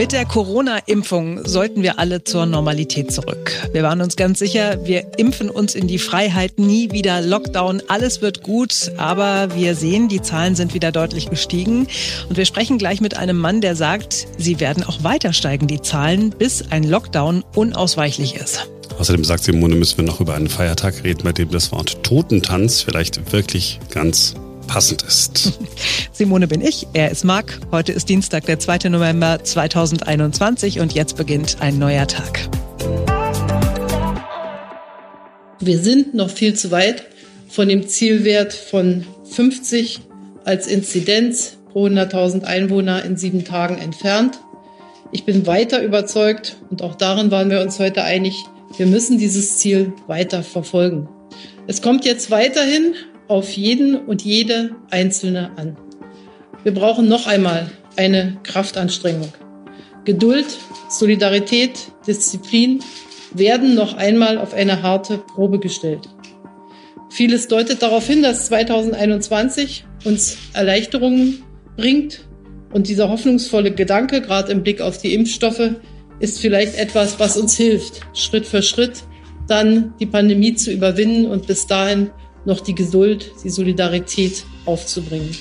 Mit der Corona-Impfung sollten wir alle zur Normalität zurück. Wir waren uns ganz sicher, wir impfen uns in die Freiheit, nie wieder Lockdown, alles wird gut, aber wir sehen, die Zahlen sind wieder deutlich gestiegen und wir sprechen gleich mit einem Mann, der sagt, sie werden auch weiter steigen, die Zahlen, bis ein Lockdown unausweichlich ist. Außerdem sagt Simone, müssen wir noch über einen Feiertag reden, bei dem das Wort Totentanz vielleicht wirklich ganz passend ist. Simone bin ich, er ist Marc. Heute ist Dienstag, der 2. November 2021 und jetzt beginnt ein neuer Tag. Wir sind noch viel zu weit von dem Zielwert von 50 als Inzidenz pro 100.000 Einwohner in sieben Tagen entfernt. Ich bin weiter überzeugt und auch darin waren wir uns heute einig, wir müssen dieses Ziel weiter verfolgen. Es kommt jetzt weiterhin auf jeden und jede Einzelne an. Wir brauchen noch einmal eine Kraftanstrengung. Geduld, Solidarität, Disziplin werden noch einmal auf eine harte Probe gestellt. Vieles deutet darauf hin, dass 2021 uns Erleichterungen bringt und dieser hoffnungsvolle Gedanke, gerade im Blick auf die Impfstoffe, ist vielleicht etwas, was uns hilft, Schritt für Schritt dann die Pandemie zu überwinden und bis dahin noch die Geduld, die Solidarität aufzubringen.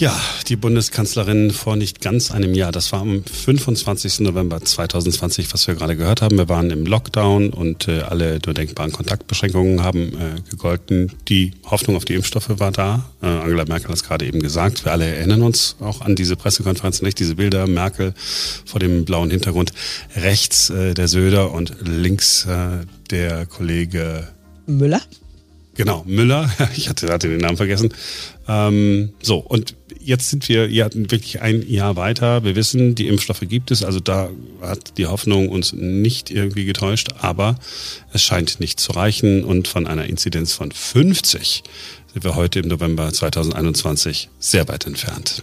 Ja, die Bundeskanzlerin vor nicht ganz einem Jahr, das war am 25. November 2020, was wir gerade gehört haben. Wir waren im Lockdown und äh, alle nur denkbaren Kontaktbeschränkungen haben äh, gegolten. Die Hoffnung auf die Impfstoffe war da. Äh, Angela Merkel hat es gerade eben gesagt. Wir alle erinnern uns auch an diese Pressekonferenz, nicht? Diese Bilder, Merkel vor dem blauen Hintergrund, rechts äh, der Söder und links äh, der Kollege Müller? Genau, Müller. Ich hatte, hatte den Namen vergessen. Ähm, so, und jetzt sind wir ja wirklich ein Jahr weiter. Wir wissen, die Impfstoffe gibt es. Also da hat die Hoffnung uns nicht irgendwie getäuscht. Aber es scheint nicht zu reichen. Und von einer Inzidenz von 50 sind wir heute im November 2021 sehr weit entfernt.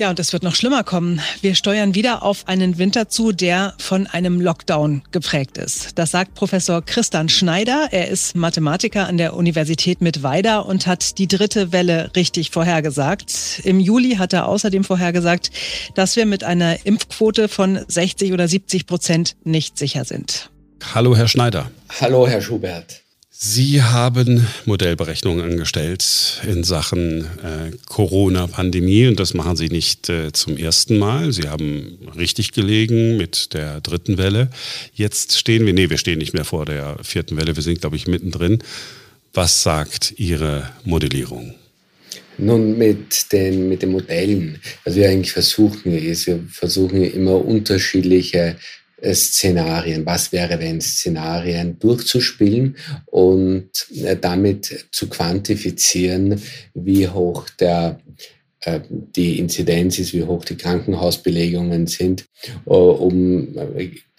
Ja, und es wird noch schlimmer kommen. Wir steuern wieder auf einen Winter zu, der von einem Lockdown geprägt ist. Das sagt Professor Christian Schneider. Er ist Mathematiker an der Universität Mittweida und hat die dritte Welle richtig vorhergesagt. Im Juli hat er außerdem vorhergesagt, dass wir mit einer Impfquote von 60 oder 70 Prozent nicht sicher sind. Hallo, Herr Schneider. Hallo, Herr Schubert. Sie haben Modellberechnungen angestellt in Sachen äh, Corona-Pandemie und das machen Sie nicht äh, zum ersten Mal. Sie haben richtig gelegen mit der dritten Welle. Jetzt stehen wir, nee, wir stehen nicht mehr vor der vierten Welle, wir sind, glaube ich, mittendrin. Was sagt Ihre Modellierung? Nun, mit den, mit den Modellen, was wir eigentlich versuchen, ist, wir versuchen immer unterschiedliche Szenarien, was wäre, wenn Szenarien durchzuspielen und äh, damit zu quantifizieren, wie hoch der äh, die Inzidenz ist, wie hoch die Krankenhausbelegungen sind, um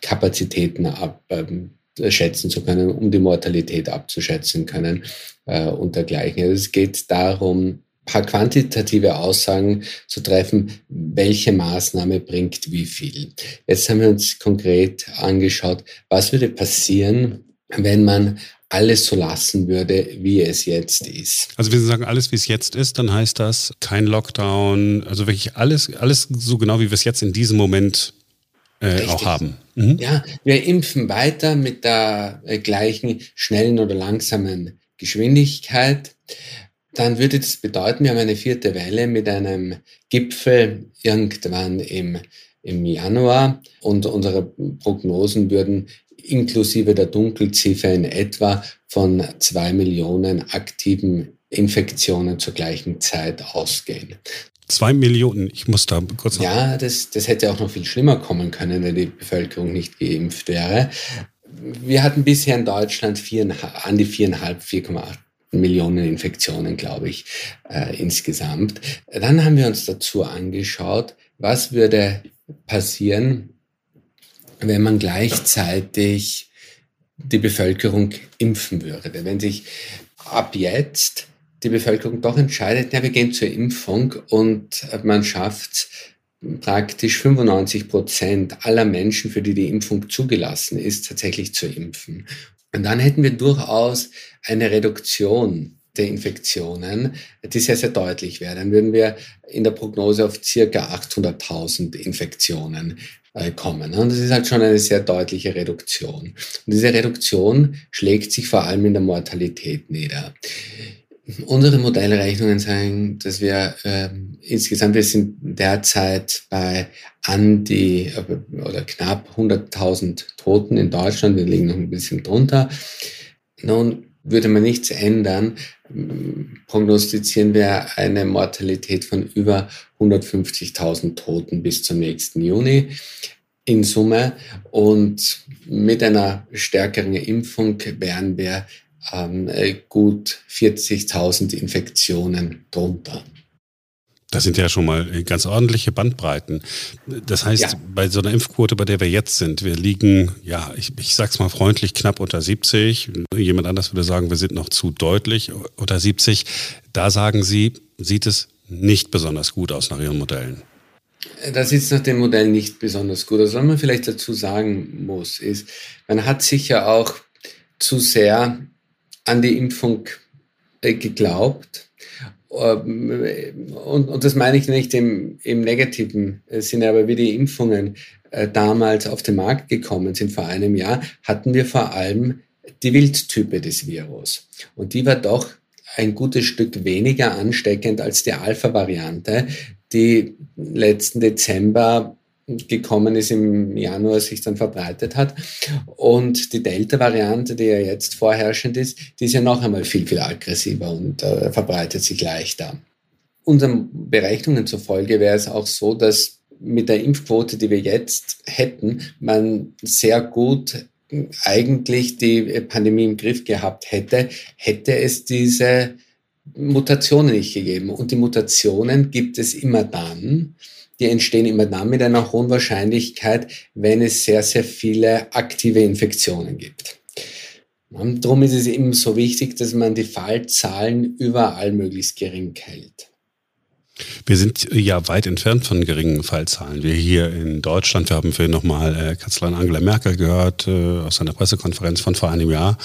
Kapazitäten abschätzen zu können, um die Mortalität abzuschätzen können und dergleichen. Also es geht darum, paar quantitative Aussagen zu treffen, welche Maßnahme bringt wie viel. Jetzt haben wir uns konkret angeschaut, was würde passieren, wenn man alles so lassen würde, wie es jetzt ist. Also wenn Sie sagen, alles wie es jetzt ist, dann heißt das kein Lockdown, also wirklich alles, alles so genau, wie wir es jetzt in diesem Moment äh, auch haben. Mhm. Ja, wir impfen weiter mit der äh, gleichen schnellen oder langsamen Geschwindigkeit dann würde das bedeuten, wir haben eine vierte Welle mit einem Gipfel irgendwann im, im Januar und unsere Prognosen würden inklusive der Dunkelziffer in etwa von zwei Millionen aktiven Infektionen zur gleichen Zeit ausgehen. Zwei Millionen, ich muss da kurz. Ja, das, das hätte auch noch viel schlimmer kommen können, wenn die Bevölkerung nicht geimpft wäre. Wir hatten bisher in Deutschland vier, an die viereinhalb, 4,8 Millionen Infektionen, glaube ich, äh, insgesamt. Dann haben wir uns dazu angeschaut, was würde passieren, wenn man gleichzeitig die Bevölkerung impfen würde. Wenn sich ab jetzt die Bevölkerung doch entscheidet, ja, wir gehen zur Impfung und man schafft praktisch 95 Prozent aller Menschen, für die die Impfung zugelassen ist, tatsächlich zu impfen. Und dann hätten wir durchaus eine Reduktion der Infektionen, die sehr, sehr deutlich wäre. Dann würden wir in der Prognose auf circa 800.000 Infektionen äh, kommen. Und das ist halt schon eine sehr deutliche Reduktion. Und diese Reduktion schlägt sich vor allem in der Mortalität nieder. Unsere Modellrechnungen sagen, dass wir äh, insgesamt, wir sind derzeit bei an die äh, oder knapp 100.000 Toten in Deutschland, wir liegen noch ein bisschen drunter. Nun würde man nichts ändern, prognostizieren wir eine Mortalität von über 150.000 Toten bis zum nächsten Juni in Summe. Und mit einer stärkeren Impfung wären wir ähm, gut 40.000 Infektionen drunter. Das sind ja schon mal ganz ordentliche Bandbreiten. Das heißt, ja. bei so einer Impfquote, bei der wir jetzt sind, wir liegen, ja, ich, ich sag's mal freundlich, knapp unter 70. Jemand anders würde sagen, wir sind noch zu deutlich unter 70. Da sagen Sie, sieht es nicht besonders gut aus nach Ihren Modellen. Das ist nach dem Modell nicht besonders gut. Also was man vielleicht dazu sagen muss, ist, man hat sicher auch zu sehr an die Impfung äh, geglaubt. Ähm, und, und das meine ich nicht im, im negativen Sinne, aber wie die Impfungen äh, damals auf den Markt gekommen sind vor einem Jahr, hatten wir vor allem die Wildtype des Virus. Und die war doch ein gutes Stück weniger ansteckend als die Alpha-Variante, die letzten Dezember gekommen ist, im Januar sich dann verbreitet hat. Und die Delta-Variante, die ja jetzt vorherrschend ist, die ist ja noch einmal viel, viel aggressiver und äh, verbreitet sich leichter. Unseren Berechnungen zufolge wäre es auch so, dass mit der Impfquote, die wir jetzt hätten, man sehr gut eigentlich die Pandemie im Griff gehabt hätte, hätte es diese Mutationen nicht gegeben. Und die Mutationen gibt es immer dann, die entstehen immer dann mit einer hohen Wahrscheinlichkeit, wenn es sehr, sehr viele aktive Infektionen gibt. Und darum ist es eben so wichtig, dass man die Fallzahlen überall möglichst gering hält. Wir sind ja weit entfernt von geringen Fallzahlen. Wir hier in Deutschland, wir haben vorhin nochmal äh, Kanzlerin Angela Merkel gehört äh, aus einer Pressekonferenz von vor einem Jahr,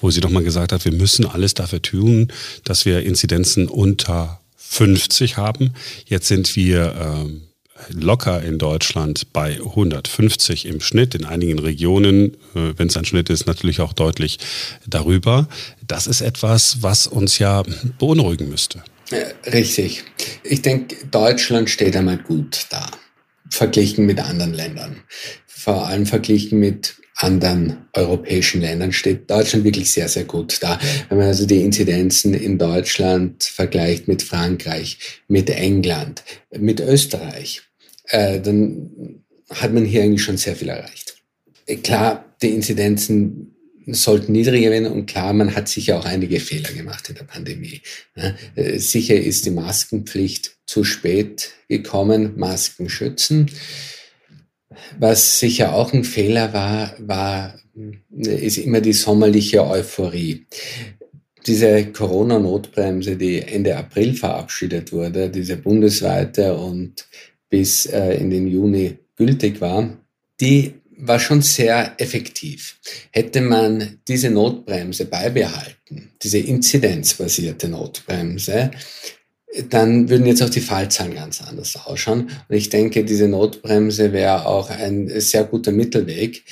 wo sie nochmal gesagt hat, wir müssen alles dafür tun, dass wir Inzidenzen unter 50 haben. Jetzt sind wir ähm, locker in Deutschland bei 150 im Schnitt, in einigen Regionen, äh, wenn es ein Schnitt ist, natürlich auch deutlich darüber. Das ist etwas, was uns ja beunruhigen müsste. Richtig. Ich denke, Deutschland steht einmal gut da, verglichen mit anderen Ländern. Vor allem verglichen mit anderen europäischen Ländern steht Deutschland wirklich sehr, sehr gut da. Wenn man also die Inzidenzen in Deutschland vergleicht mit Frankreich, mit England, mit Österreich, äh, dann hat man hier eigentlich schon sehr viel erreicht. Klar, die Inzidenzen sollten niedriger werden und klar, man hat sicher auch einige Fehler gemacht in der Pandemie. Äh, sicher ist die Maskenpflicht zu spät gekommen, Masken schützen. Was sicher auch ein Fehler war, war, ist immer die sommerliche Euphorie. Diese Corona-Notbremse, die Ende April verabschiedet wurde, diese bundesweite und bis äh, in den Juni gültig war, die war schon sehr effektiv. Hätte man diese Notbremse beibehalten, diese inzidenzbasierte Notbremse, dann würden jetzt auch die Fallzahlen ganz anders ausschauen. Und ich denke, diese Notbremse wäre auch ein sehr guter Mittelweg,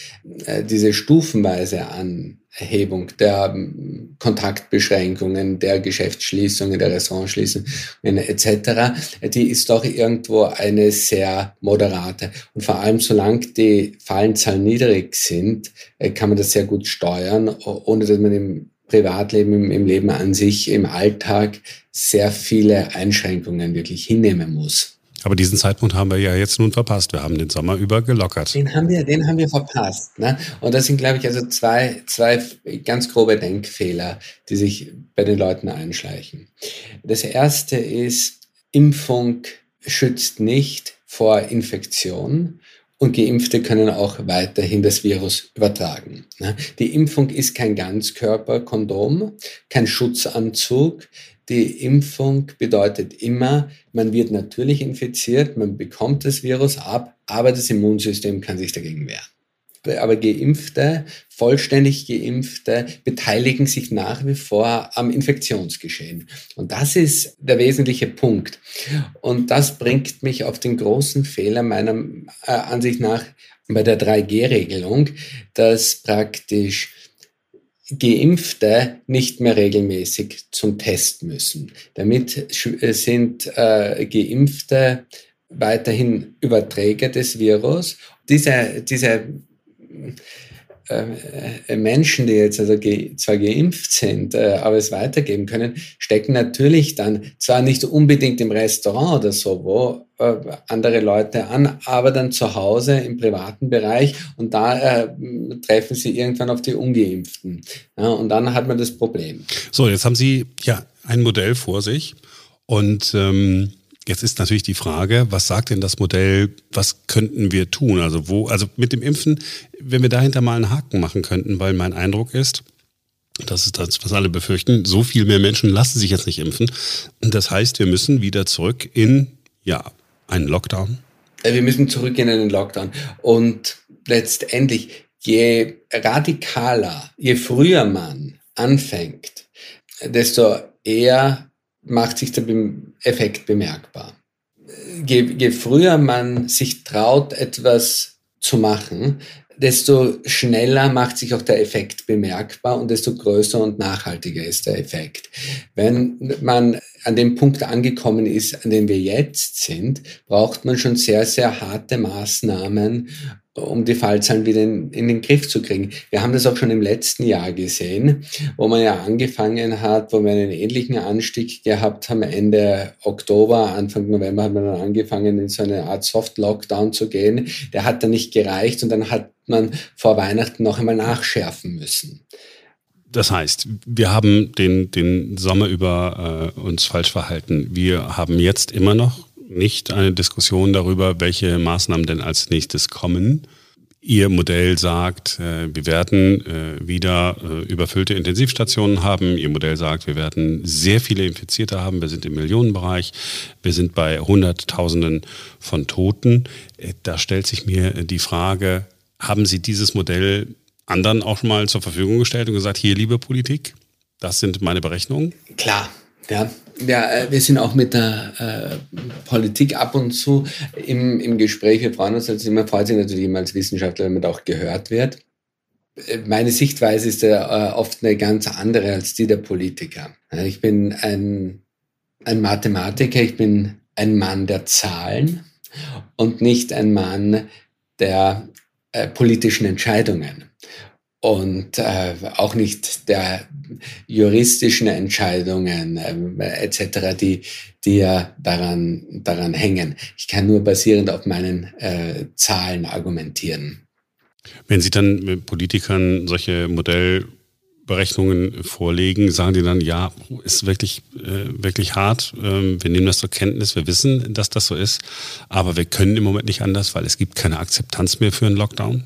äh, diese stufenweise Anhebung der ähm, Kontaktbeschränkungen, der Geschäftsschließungen, der Restaurantschließungen etc., die ist doch irgendwo eine sehr moderate. Und vor allem, solange die Fallenzahlen niedrig sind, äh, kann man das sehr gut steuern, ohne dass man im Privatleben, im, im Leben an sich, im Alltag sehr viele Einschränkungen wirklich hinnehmen muss. Aber diesen Zeitpunkt haben wir ja jetzt nun verpasst. Wir haben den Sommer über gelockert. Den haben wir, den haben wir verpasst. Ne? Und das sind, glaube ich, also zwei, zwei ganz grobe Denkfehler, die sich bei den Leuten einschleichen. Das erste ist, Impfung schützt nicht vor Infektion und Geimpfte können auch weiterhin das Virus übertragen. Ne? Die Impfung ist kein Ganzkörperkondom, kein Schutzanzug. Die Impfung bedeutet immer, man wird natürlich infiziert, man bekommt das Virus ab, aber das Immunsystem kann sich dagegen wehren. Aber Geimpfte, vollständig Geimpfte beteiligen sich nach wie vor am Infektionsgeschehen. Und das ist der wesentliche Punkt. Und das bringt mich auf den großen Fehler meiner äh, Ansicht nach bei der 3G-Regelung, dass praktisch Geimpfte nicht mehr regelmäßig zum Test müssen. Damit sind äh, Geimpfte weiterhin Überträger des Virus. Diese, diese äh, äh, Menschen, die jetzt also ge zwar geimpft sind, äh, aber es weitergeben können, stecken natürlich dann zwar nicht unbedingt im Restaurant oder so, wo äh, andere Leute an, aber dann zu Hause im privaten Bereich und da äh, treffen sie irgendwann auf die Ungeimpften. Ja, und dann hat man das Problem. So, jetzt haben Sie ja ein Modell vor sich und ähm Jetzt ist natürlich die Frage, was sagt denn das Modell, was könnten wir tun? Also wo, also mit dem Impfen, wenn wir dahinter mal einen Haken machen könnten, weil mein Eindruck ist, das ist das, was alle befürchten, so viel mehr Menschen lassen sich jetzt nicht impfen. Das heißt, wir müssen wieder zurück in, ja, einen Lockdown. Äh, wir müssen zurück in einen Lockdown. Und letztendlich, je radikaler, je früher man anfängt, desto eher macht sich der Effekt bemerkbar. Je, je früher man sich traut, etwas zu machen, desto schneller macht sich auch der Effekt bemerkbar und desto größer und nachhaltiger ist der Effekt. Wenn man an dem Punkt angekommen ist, an dem wir jetzt sind, braucht man schon sehr, sehr harte Maßnahmen, um die Fallzahlen wieder in, in, den Griff zu kriegen. Wir haben das auch schon im letzten Jahr gesehen, wo man ja angefangen hat, wo wir einen ähnlichen Anstieg gehabt haben. Ende Oktober, Anfang November hat man dann angefangen, in so eine Art Soft-Lockdown zu gehen. Der hat dann nicht gereicht und dann hat man vor Weihnachten noch einmal nachschärfen müssen. Das heißt, wir haben den, den Sommer über äh, uns falsch verhalten. Wir haben jetzt immer noch nicht eine Diskussion darüber, welche Maßnahmen denn als nächstes kommen. Ihr Modell sagt, äh, wir werden äh, wieder äh, überfüllte Intensivstationen haben. Ihr Modell sagt, wir werden sehr viele Infizierte haben. Wir sind im Millionenbereich. Wir sind bei Hunderttausenden von Toten. Da stellt sich mir die Frage, haben Sie dieses Modell anderen auch schon mal zur Verfügung gestellt und gesagt, hier, liebe Politik, das sind meine Berechnungen? Klar, ja, ja, äh, wir sind auch mit der äh, Politik ab und zu im, im Gespräch. Wir freuen uns also immer, freut sich natürlich immer als Wissenschaftler, wenn man da auch gehört wird. Äh, meine Sichtweise ist ja äh, oft eine ganz andere als die der Politiker. Ich bin ein, ein Mathematiker, ich bin ein Mann der Zahlen und nicht ein Mann der äh, politischen Entscheidungen und äh, auch nicht der juristischen Entscheidungen äh, etc., die, die ja daran, daran hängen. Ich kann nur basierend auf meinen äh, Zahlen argumentieren. Wenn Sie dann Politikern solche Modellberechnungen vorlegen, sagen die dann, ja, ist wirklich, äh, wirklich hart. Ähm, wir nehmen das zur Kenntnis, wir wissen, dass das so ist, aber wir können im Moment nicht anders, weil es gibt keine Akzeptanz mehr für einen Lockdown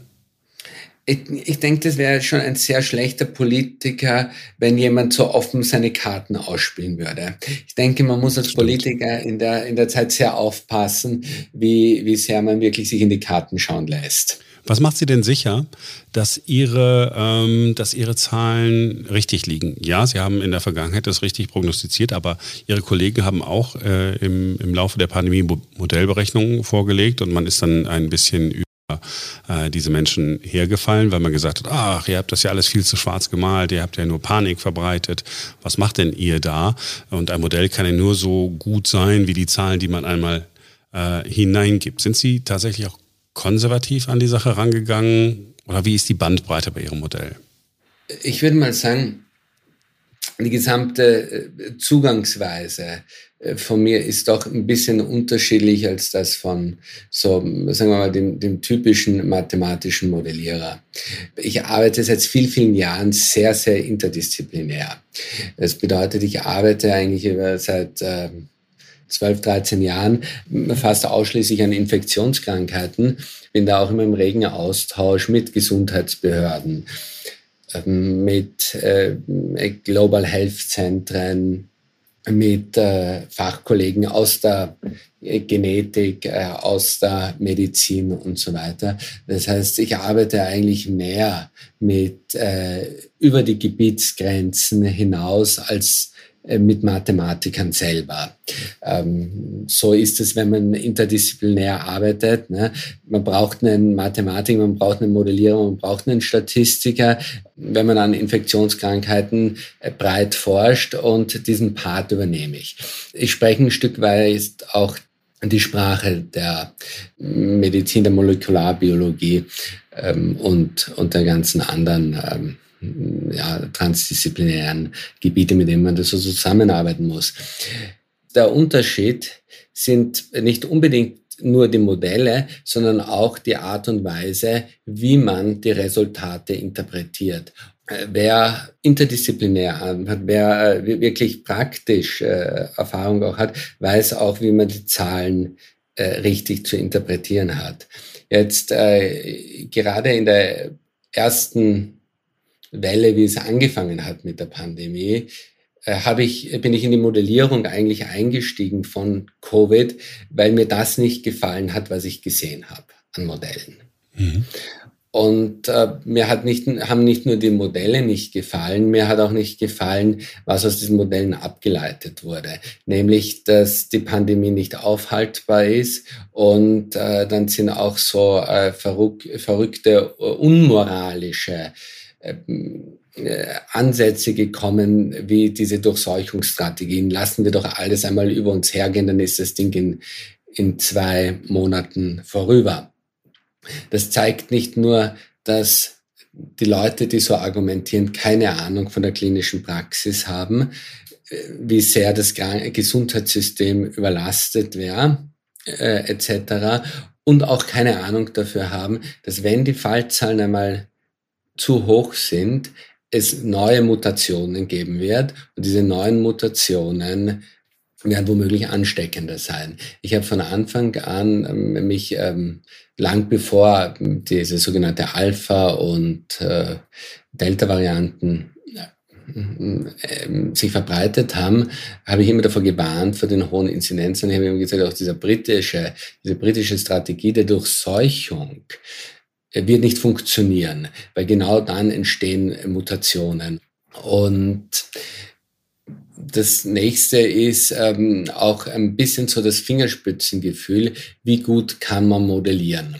ich, ich denke, das wäre schon ein sehr schlechter Politiker, wenn jemand so offen seine Karten ausspielen würde. Ich denke, man muss als Politiker in der, in der Zeit sehr aufpassen, wie, wie sehr man wirklich sich in die Karten schauen lässt. Was macht Sie denn sicher, dass Ihre, ähm, dass Ihre Zahlen richtig liegen? Ja, Sie haben in der Vergangenheit das richtig prognostiziert, aber Ihre Kollegen haben auch äh, im, im Laufe der Pandemie Modellberechnungen vorgelegt und man ist dann ein bisschen äh, diese Menschen hergefallen, weil man gesagt hat, ach, ihr habt das ja alles viel zu schwarz gemalt, ihr habt ja nur Panik verbreitet. Was macht denn ihr da? Und ein Modell kann ja nur so gut sein, wie die Zahlen, die man einmal äh, hineingibt. Sind Sie tatsächlich auch konservativ an die Sache rangegangen? Oder wie ist die Bandbreite bei Ihrem Modell? Ich würde mal sagen, die gesamte äh, Zugangsweise äh, von mir ist doch ein bisschen unterschiedlich als das von so, sagen wir mal, dem, dem typischen mathematischen Modellierer. Ich arbeite seit vielen, vielen Jahren sehr, sehr interdisziplinär. Das bedeutet, ich arbeite eigentlich über seit äh, 12, 13 Jahren fast ausschließlich an Infektionskrankheiten, bin da auch immer im regen Austausch mit Gesundheitsbehörden, mit äh, Global Health Zentren, mit äh, Fachkollegen aus der Genetik, äh, aus der Medizin und so weiter. Das heißt, ich arbeite eigentlich mehr mit äh, über die Gebietsgrenzen hinaus als äh, mit Mathematikern selber. Ähm, so ist es, wenn man interdisziplinär arbeitet. Ne? Man braucht einen Mathematiker, man braucht einen Modellierer, man braucht einen Statistiker, wenn man an Infektionskrankheiten äh, breit forscht und diesen Part übernehme ich. Ich spreche ein Stück weit auch die Sprache der Medizin, der Molekularbiologie ähm, und, und der ganzen anderen ähm, ja, transdisziplinären Gebiete, mit denen man das so zusammenarbeiten muss. Der Unterschied sind nicht unbedingt nur die Modelle, sondern auch die Art und Weise, wie man die Resultate interpretiert. Wer interdisziplinär hat, wer äh, wirklich praktisch äh, Erfahrung auch hat, weiß auch, wie man die Zahlen äh, richtig zu interpretieren hat. Jetzt äh, gerade in der ersten Welle, wie es angefangen hat mit der Pandemie, äh, habe ich, bin ich in die Modellierung eigentlich eingestiegen von Covid, weil mir das nicht gefallen hat, was ich gesehen habe an Modellen. Mhm. Und äh, mir hat nicht, haben nicht nur die Modelle nicht gefallen, mir hat auch nicht gefallen, was aus diesen Modellen abgeleitet wurde. Nämlich, dass die Pandemie nicht aufhaltbar ist und äh, dann sind auch so äh, verrück, verrückte, unmoralische äh, Ansätze gekommen, wie diese Durchseuchungsstrategien. Lassen wir doch alles einmal über uns hergehen, dann ist das Ding in, in zwei Monaten vorüber. Das zeigt nicht nur, dass die Leute, die so argumentieren, keine Ahnung von der klinischen Praxis haben, äh, wie sehr das Gesundheitssystem überlastet wäre, äh, etc. Und auch keine Ahnung dafür haben, dass wenn die Fallzahlen einmal zu hoch sind, es neue Mutationen geben wird und diese neuen Mutationen werden womöglich ansteckender sein. Ich habe von Anfang an ähm, mich ähm, lang bevor diese sogenannte Alpha- und äh, Delta-Varianten äh, sich verbreitet haben, habe ich immer davor gewarnt vor den hohen Inzidenzen. Ich habe immer gesagt, auch diese britische, diese britische Strategie der Durchseuchung wird nicht funktionieren, weil genau dann entstehen Mutationen. Und das nächste ist ähm, auch ein bisschen so das Fingerspitzengefühl, wie gut kann man modellieren?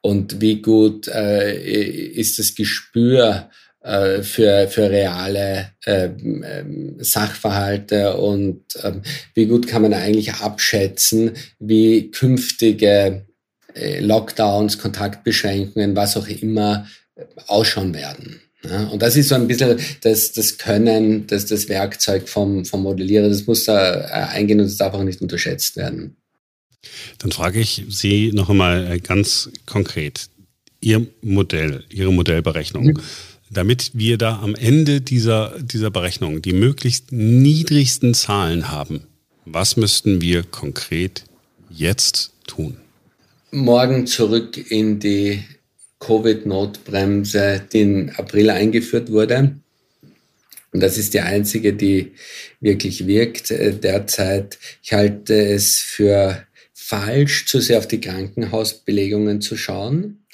Und wie gut äh, ist das Gespür äh, für, für reale äh, äh, Sachverhalte? Und ähm, wie gut kann man eigentlich abschätzen, wie künftige äh, Lockdowns, Kontaktbeschränkungen, was auch immer äh, ausschauen werden. Ja, und das ist so ein bisschen das, das Können, das, das Werkzeug vom, vom Modellierer. Das muss da äh, eingehen und das darf auch nicht unterschätzt werden. Dann frage ich Sie noch einmal ganz konkret. Ihr Modell, Ihre Modellberechnung. Mhm. Damit wir da am Ende dieser, dieser Berechnung die möglichst niedrigsten Zahlen haben, was müssten wir konkret jetzt tun? Morgen zurück in die Covid-Notbremse, die im April eingeführt wurde. Und das ist die einzige, die wirklich wirkt äh, derzeit. Ich halte es für falsch, zu sehr auf die Krankenhausbelegungen zu schauen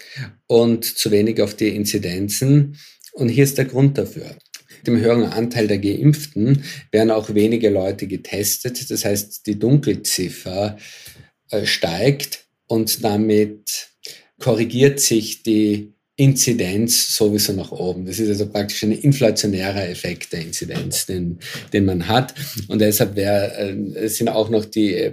und zu wenig auf die Inzidenzen. Und hier ist der Grund dafür. Mit dem höheren Anteil der Geimpften werden auch weniger Leute getestet. Das heißt, die Dunkelziffer äh, steigt und damit korrigiert sich die Inzidenz sowieso nach oben. Das ist also praktisch ein inflationärer Effekt der Inzidenz, den, den man hat. Und deshalb wär, äh, sind auch noch die äh,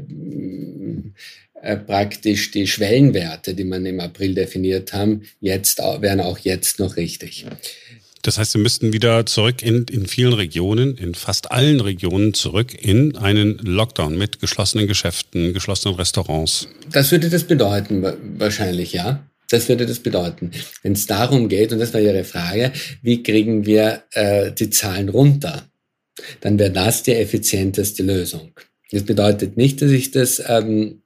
äh, praktisch die Schwellenwerte, die man im April definiert haben, jetzt wären auch jetzt noch richtig. Das heißt, wir müssten wieder zurück in, in vielen Regionen, in fast allen Regionen zurück in einen Lockdown mit geschlossenen Geschäften, geschlossenen Restaurants. Das würde das bedeuten, wahrscheinlich, ja. Das würde das bedeuten. Wenn es darum geht, und das war Ihre Frage, wie kriegen wir äh, die Zahlen runter, dann wäre das die effizienteste Lösung. Das bedeutet nicht, dass ich das ähm,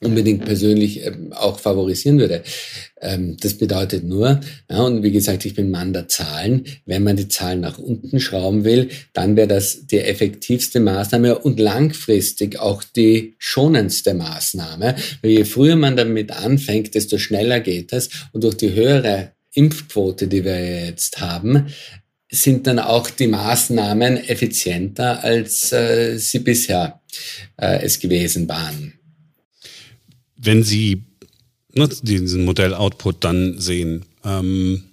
unbedingt persönlich ähm, auch favorisieren würde. Ähm, das bedeutet nur, ja, und wie gesagt, ich bin Mann der Zahlen, wenn man die Zahlen nach unten schrauben will, dann wäre das die effektivste Maßnahme und langfristig auch die schonendste Maßnahme. Weil je früher man damit anfängt, desto schneller geht es und durch die höhere Impfquote, die wir jetzt haben, sind dann auch die Maßnahmen effizienter, als äh, sie bisher äh, es gewesen waren wenn Sie ne, diesen Modell-Output dann sehen, ähm,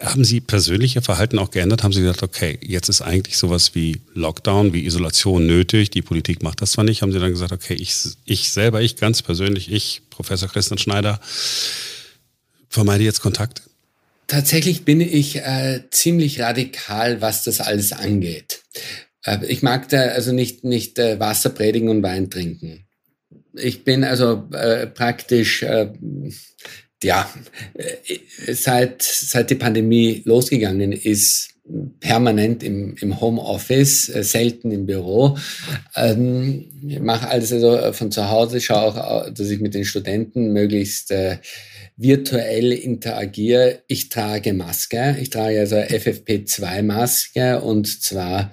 haben Sie persönliche Verhalten auch geändert? Haben Sie gesagt, okay, jetzt ist eigentlich sowas wie Lockdown, wie Isolation nötig, die Politik macht das zwar nicht, haben Sie dann gesagt, okay, ich, ich selber, ich ganz persönlich, ich, Professor Christian Schneider, vermeide jetzt Kontakt? Tatsächlich bin ich äh, ziemlich radikal, was das alles angeht. Äh, ich mag da also nicht, nicht äh, Wasser predigen und Wein trinken ich bin also äh, praktisch, äh, ja, äh, seit, seit die Pandemie losgegangen ist, permanent im, im Homeoffice, äh, selten im Büro. Ähm, ich mache alles also äh, von zu Hause, schaue auch, dass ich mit den Studenten möglichst äh, virtuell interagiere. Ich trage Maske. Ich trage also FFP2-Maske und zwar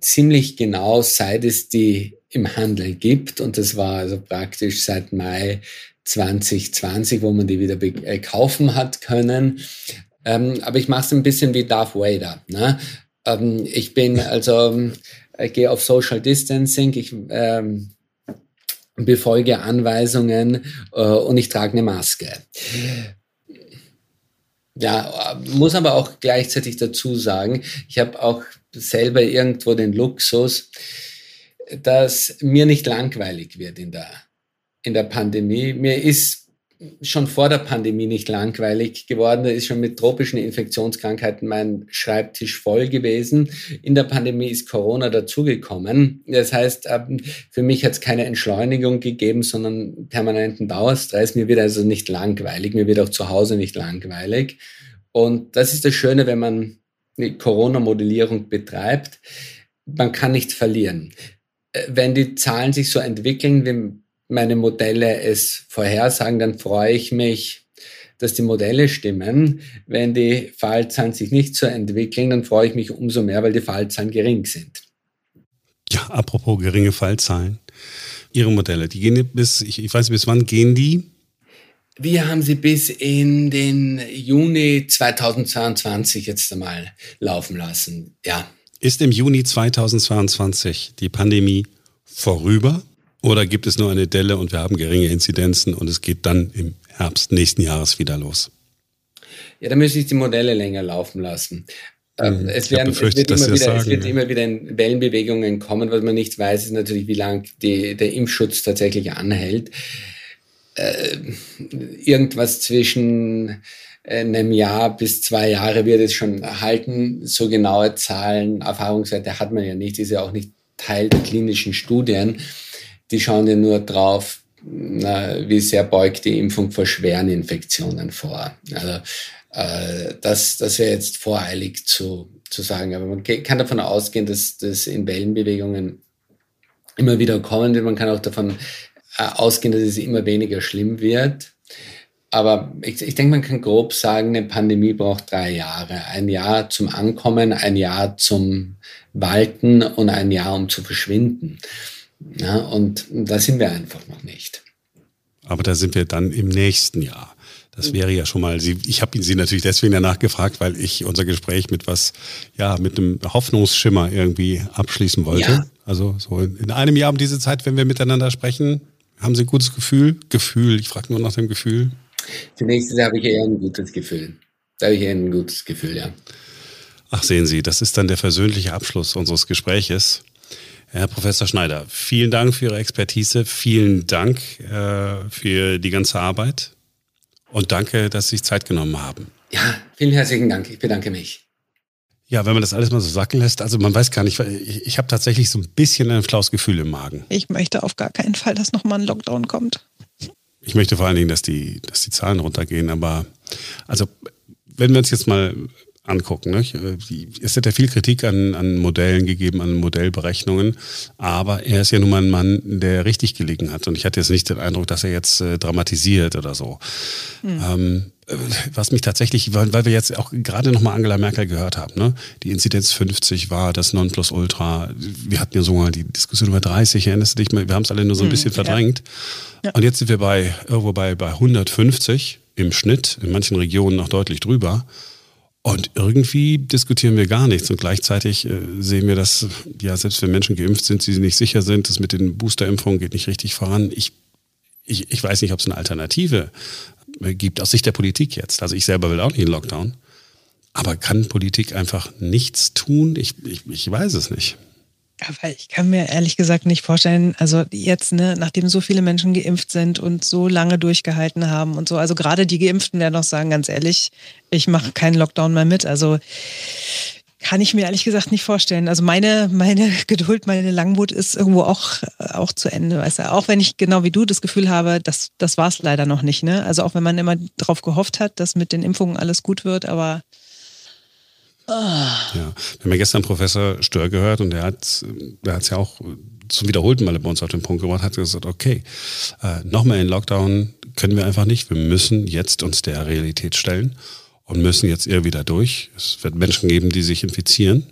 ziemlich genau, seit es die im Handel gibt. Und das war also praktisch seit Mai 2020, wo man die wieder äh, kaufen hat können. Ähm, aber ich mache es ein bisschen wie Darth Vader. Ne? Ähm, ich bin also, ich gehe auf Social Distancing, ich ähm, befolge Anweisungen äh, und ich trage eine Maske. Ja, muss aber auch gleichzeitig dazu sagen, ich habe auch selber irgendwo den Luxus, dass mir nicht langweilig wird in der, in der Pandemie. Mir ist schon vor der Pandemie nicht langweilig geworden. Da ist schon mit tropischen Infektionskrankheiten mein Schreibtisch voll gewesen. In der Pandemie ist Corona dazugekommen. Das heißt, ähm, für mich hat es keine Entschleunigung gegeben, sondern permanenten Dauerstress. Mir wird also nicht langweilig. Mir wird auch zu Hause nicht langweilig. Und das ist das Schöne, wenn man Corona-Modellierung betreibt. Man kann nicht verlieren. Äh, wenn die Zahlen sich so entwickeln, wie meine Modelle es vorhersagen, dann freue ich mich, dass die Modelle stimmen. Wenn die Fallzahlen sich nicht so entwickeln, dann freue ich mich umso mehr, weil die Fallzahlen gering sind. Ja, apropos geringe Fallzahlen. Ihre Modelle, die gehen bis, ich, ich weiß nicht, bis wann gehen die? Wir haben sie bis in den Juni 2022 jetzt einmal laufen lassen. Ja. Ist im Juni 2022 die Pandemie vorüber oder gibt es nur eine Delle und wir haben geringe Inzidenzen und es geht dann im Herbst nächsten Jahres wieder los? Ja, da müsste ich die Modelle länger laufen lassen. Ähm, mhm. es, werden, es, wird, immer wieder, sagen, es wird ja. immer wieder in Wellenbewegungen kommen. Was man nicht weiß, ist natürlich, wie lang die, der Impfschutz tatsächlich anhält. Äh, irgendwas zwischen einem Jahr bis zwei Jahre wird es schon halten. So genaue Zahlen, Erfahrungswerte hat man ja nicht, ist ja auch nicht Teil der klinischen Studien. Die schauen ja nur drauf, na, wie sehr beugt die Impfung vor schweren Infektionen vor. Also äh, das, das wäre jetzt voreilig zu, zu sagen. Aber man kann davon ausgehen, dass das in Wellenbewegungen immer wieder kommen wird. Man kann auch davon äh, ausgehen, dass es immer weniger schlimm wird. Aber ich, ich denke, man kann grob sagen, eine Pandemie braucht drei Jahre. Ein Jahr zum Ankommen, ein Jahr zum Walten und ein Jahr, um zu verschwinden. Ja, und da sind wir einfach noch nicht. Aber da sind wir dann im nächsten Jahr. Das wäre ja schon mal, ich habe Sie natürlich deswegen danach gefragt, weil ich unser Gespräch mit was, ja, mit einem Hoffnungsschimmer irgendwie abschließen wollte. Ja. Also so in einem Jahr um diese Zeit, wenn wir miteinander sprechen, haben Sie ein gutes Gefühl? Gefühl, ich frage nur nach dem Gefühl. Zunächst habe ich eher ein gutes Gefühl. Da habe ich eher ein gutes Gefühl, ja. Ach, sehen Sie, das ist dann der versöhnliche Abschluss unseres Gespräches. Herr Professor Schneider, vielen Dank für Ihre Expertise, vielen Dank äh, für die ganze Arbeit und danke, dass Sie sich Zeit genommen haben. Ja, vielen herzlichen Dank. Ich bedanke mich. Ja, wenn man das alles mal so sacken lässt, also man weiß gar nicht, ich, ich habe tatsächlich so ein bisschen ein schlaues Gefühl im Magen. Ich möchte auf gar keinen Fall, dass nochmal ein Lockdown kommt. Ich möchte vor allen Dingen, dass die, dass die Zahlen runtergehen, aber also wenn wir uns jetzt mal angucken. Ne? Es hat ja viel Kritik an, an Modellen gegeben, an Modellberechnungen, aber er ist ja nun mal ein Mann, der richtig gelegen hat. Und ich hatte jetzt nicht den Eindruck, dass er jetzt äh, dramatisiert oder so. Mhm. Ähm, äh, was mich tatsächlich, weil, weil wir jetzt auch gerade nochmal Angela Merkel gehört haben, ne? die Inzidenz 50 war das Nonplusultra. Wir hatten ja sogar die Diskussion über 30, erinnerst du dich? Wir haben es alle nur so ein hm, bisschen verdrängt. Ja. Ja. Und jetzt sind wir bei irgendwo bei, bei 150 im Schnitt, in manchen Regionen noch deutlich drüber. Und irgendwie diskutieren wir gar nichts und gleichzeitig äh, sehen wir, dass ja selbst wenn Menschen geimpft sind, sie nicht sicher sind, das mit den Boosterimpfungen geht nicht richtig voran. Ich, ich, ich weiß nicht, ob es eine Alternative äh, gibt aus Sicht der Politik jetzt. Also ich selber will auch nicht in Lockdown. Aber kann Politik einfach nichts tun? Ich, ich, ich weiß es nicht. Aber ich kann mir ehrlich gesagt nicht vorstellen, also jetzt, ne, nachdem so viele Menschen geimpft sind und so lange durchgehalten haben und so, also gerade die Geimpften werden noch sagen, ganz ehrlich, ich mache keinen Lockdown mehr mit. Also kann ich mir ehrlich gesagt nicht vorstellen. Also meine, meine Geduld, meine Langmut ist irgendwo auch, auch zu Ende, weißt du. Auch wenn ich genau wie du das Gefühl habe, das, das war es leider noch nicht, ne? Also auch wenn man immer darauf gehofft hat, dass mit den Impfungen alles gut wird, aber ja, wir haben ja gestern Professor Stör gehört und der hat der ja auch zum wiederholten Male bei uns auf den Punkt gebracht, hat gesagt, okay, äh, nochmal in Lockdown können wir einfach nicht. Wir müssen jetzt uns der Realität stellen und müssen jetzt eher wieder durch. Es wird Menschen geben, die sich infizieren.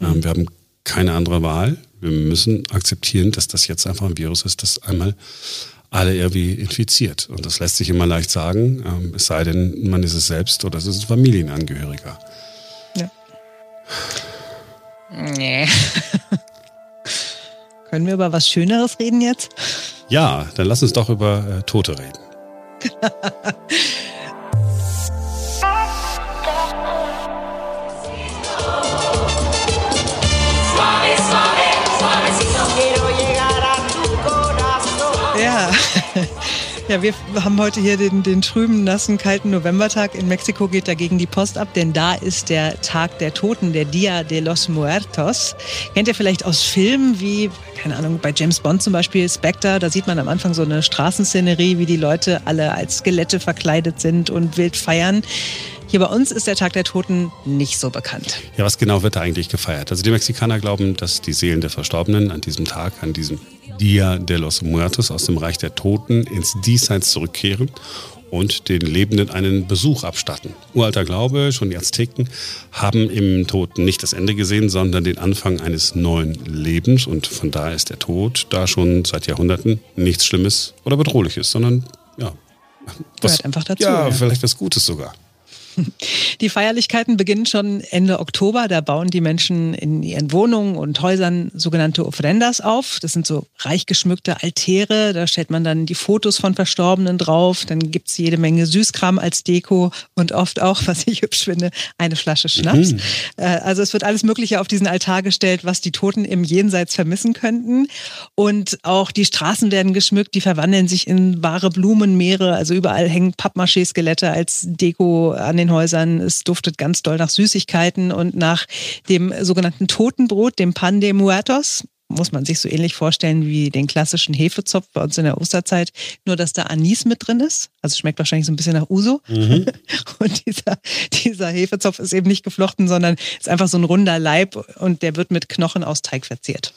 Ähm, mhm. wir haben keine andere Wahl. Wir müssen akzeptieren, dass das jetzt einfach ein Virus ist, das einmal alle irgendwie infiziert. Und das lässt sich immer leicht sagen, ähm, es sei denn, man ist es selbst oder es ist ein Familienangehöriger. Nee. Können wir über was Schöneres reden jetzt? Ja, dann lass uns doch über äh, Tote reden. Ja, wir haben heute hier den, den trüben, nassen, kalten Novembertag. In Mexiko geht dagegen die Post ab, denn da ist der Tag der Toten, der Dia de los Muertos. Kennt ihr vielleicht aus Filmen wie, keine Ahnung, bei James Bond zum Beispiel, Spectre, da sieht man am Anfang so eine Straßenszenerie, wie die Leute alle als Skelette verkleidet sind und wild feiern. Hier bei uns ist der Tag der Toten nicht so bekannt. Ja, was genau wird da eigentlich gefeiert? Also die Mexikaner glauben, dass die Seelen der Verstorbenen an diesem Tag, an diesem Dia de los Muertos aus dem Reich der Toten ins Diesseits zurückkehren und den Lebenden einen Besuch abstatten. Uralter Glaube, schon die Azteken haben im Toten nicht das Ende gesehen, sondern den Anfang eines neuen Lebens. Und von daher ist der Tod da schon seit Jahrhunderten nichts Schlimmes oder Bedrohliches, sondern ja, was, Gehört einfach dazu. Ja, ja, vielleicht was Gutes sogar. Die Feierlichkeiten beginnen schon Ende Oktober. Da bauen die Menschen in ihren Wohnungen und Häusern sogenannte Ofrendas auf. Das sind so reich geschmückte Altäre. Da stellt man dann die Fotos von Verstorbenen drauf. Dann gibt es jede Menge Süßkram als Deko und oft auch, was ich hübsch finde, eine Flasche Schnaps. Mhm. Äh, also es wird alles Mögliche auf diesen Altar gestellt, was die Toten im Jenseits vermissen könnten. Und auch die Straßen werden geschmückt. Die verwandeln sich in wahre Blumenmeere. Also überall hängen Pappmaché-Skelette als Deko an den den Häusern. Es duftet ganz doll nach Süßigkeiten und nach dem sogenannten Totenbrot, dem Pan de Muertos muss man sich so ähnlich vorstellen wie den klassischen Hefezopf bei uns in der Osterzeit, nur dass da Anis mit drin ist. Also schmeckt wahrscheinlich so ein bisschen nach Uso. Mhm. Und dieser, dieser Hefezopf ist eben nicht geflochten, sondern ist einfach so ein runder Leib und der wird mit Knochen aus Teig verziert.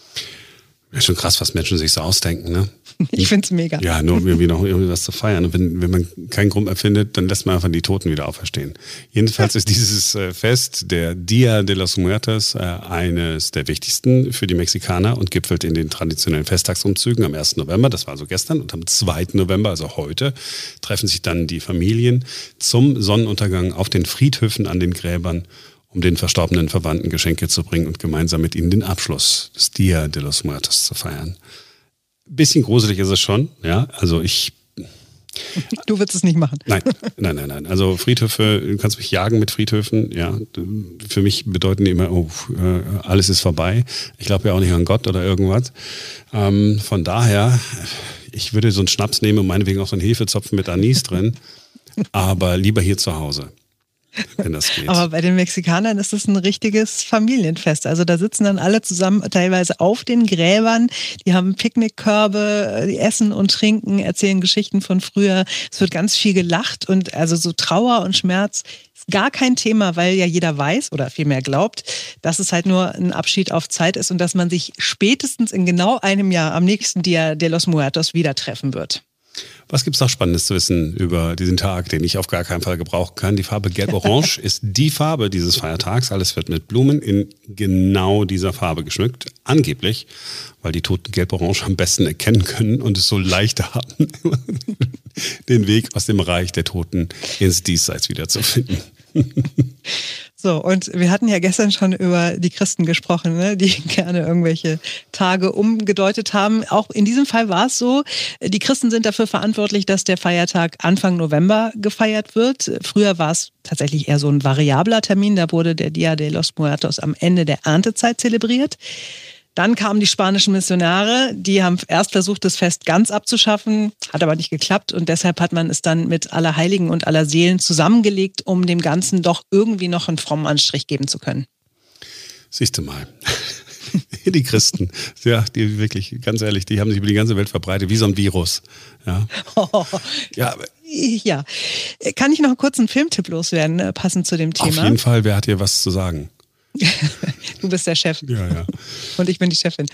Ja, schon krass, was Menschen sich so ausdenken, ne? Ich finde es mega. Ja, nur irgendwie noch irgendwie was zu feiern. Und wenn, wenn man keinen Grund erfindet, dann lässt man einfach die Toten wieder auferstehen. Jedenfalls ist dieses äh, Fest, der Dia de los Muertos, äh, eines der wichtigsten für die Mexikaner und gipfelt in den traditionellen Festtagsumzügen am 1. November, das war so gestern, und am 2. November, also heute, treffen sich dann die Familien zum Sonnenuntergang auf den Friedhöfen an den Gräbern um den verstorbenen Verwandten Geschenke zu bringen und gemeinsam mit ihnen den Abschluss des Dia de los Muertos zu feiern. Bisschen gruselig ist es schon, ja. Also ich. Du würdest es nicht machen. Nein, nein, nein, nein. Also Friedhöfe, du kannst mich jagen mit Friedhöfen, ja. Für mich bedeuten die immer, oh, äh, alles ist vorbei. Ich glaube ja auch nicht an Gott oder irgendwas. Ähm, von daher, ich würde so einen Schnaps nehmen und meinetwegen auch so einen Hefezopf mit Anis drin, aber lieber hier zu Hause. Wenn das geht. Aber bei den Mexikanern ist es ein richtiges Familienfest. Also da sitzen dann alle zusammen teilweise auf den Gräbern, die haben Picknickkörbe, die essen und trinken, erzählen Geschichten von früher. Es wird ganz viel gelacht und also so Trauer und Schmerz ist gar kein Thema, weil ja jeder weiß oder vielmehr glaubt, dass es halt nur ein Abschied auf Zeit ist und dass man sich spätestens in genau einem Jahr am nächsten Dia de los Muertos wieder treffen wird. Was gibt es noch Spannendes zu wissen über diesen Tag, den ich auf gar keinen Fall gebrauchen kann? Die Farbe Gelb-Orange ist die Farbe dieses Feiertags. Alles wird mit Blumen in genau dieser Farbe geschmückt. Angeblich, weil die Toten Gelb-Orange am besten erkennen können und es so leicht haben, den Weg aus dem Reich der Toten ins Diesseits wiederzufinden. So, und wir hatten ja gestern schon über die Christen gesprochen, ne, die gerne irgendwelche Tage umgedeutet haben. Auch in diesem Fall war es so, die Christen sind dafür verantwortlich, dass der Feiertag Anfang November gefeiert wird. Früher war es tatsächlich eher so ein variabler Termin, da wurde der Dia de los Muertos am Ende der Erntezeit zelebriert. Dann kamen die spanischen Missionare, die haben erst versucht, das Fest ganz abzuschaffen, hat aber nicht geklappt und deshalb hat man es dann mit aller Heiligen und aller Seelen zusammengelegt, um dem Ganzen doch irgendwie noch einen frommen Anstrich geben zu können. Siehst du mal. die Christen, ja, die wirklich, ganz ehrlich, die haben sich über die ganze Welt verbreitet, wie so ein Virus. Ja, oh, ja, ja. Kann ich noch kurz einen Filmtipp loswerden, äh, passend zu dem Thema? Auf jeden Fall, wer hat hier was zu sagen? du bist der Chef. Ja, ja. Und ich bin die Chefin.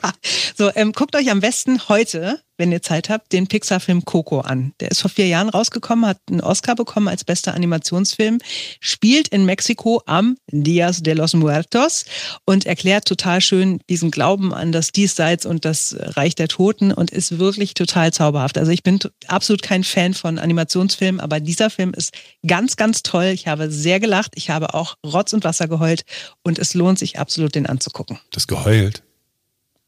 so, ähm, guckt euch am besten heute wenn ihr Zeit habt, den Pixar-Film Coco an. Der ist vor vier Jahren rausgekommen, hat einen Oscar bekommen als bester Animationsfilm, spielt in Mexiko am Dias de los Muertos und erklärt total schön diesen Glauben an das Diesseits und das Reich der Toten und ist wirklich total zauberhaft. Also ich bin absolut kein Fan von Animationsfilmen, aber dieser Film ist ganz, ganz toll. Ich habe sehr gelacht. Ich habe auch Rotz und Wasser geheult und es lohnt sich absolut, den anzugucken. Das geheult?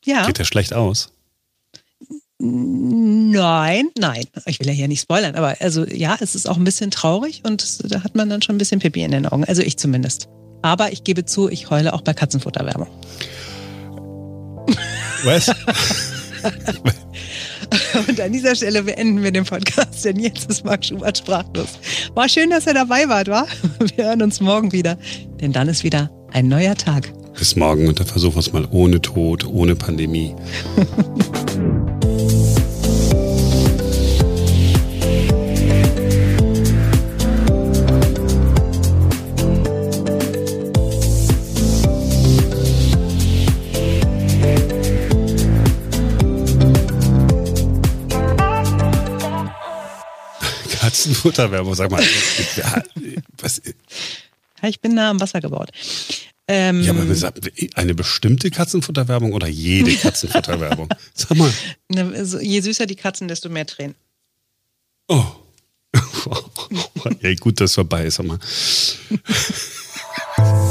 Ja. Geht der schlecht aus? Nein, nein. Ich will ja hier nicht spoilern, aber also ja, es ist auch ein bisschen traurig und da hat man dann schon ein bisschen Pipi in den Augen. Also ich zumindest. Aber ich gebe zu, ich heule auch bei Katzenfutterwerbung. Was? und an dieser Stelle beenden wir den Podcast, denn jetzt ist Marc Schubert sprachlos. War schön, dass ihr dabei wart, wa? Wir hören uns morgen wieder, denn dann ist wieder ein neuer Tag. Bis morgen und dann versuchen wir es mal ohne Tod, ohne Pandemie. Katzenfutterwerbung, sag mal. was? Ich bin nah am Wasser gebaut. Ähm, ja, aber eine bestimmte Katzenfutterwerbung oder jede Katzenfutterwerbung? Sag mal. Je süßer die Katzen, desto mehr Tränen. Oh. ja, gut, dass es vorbei ist, sag mal.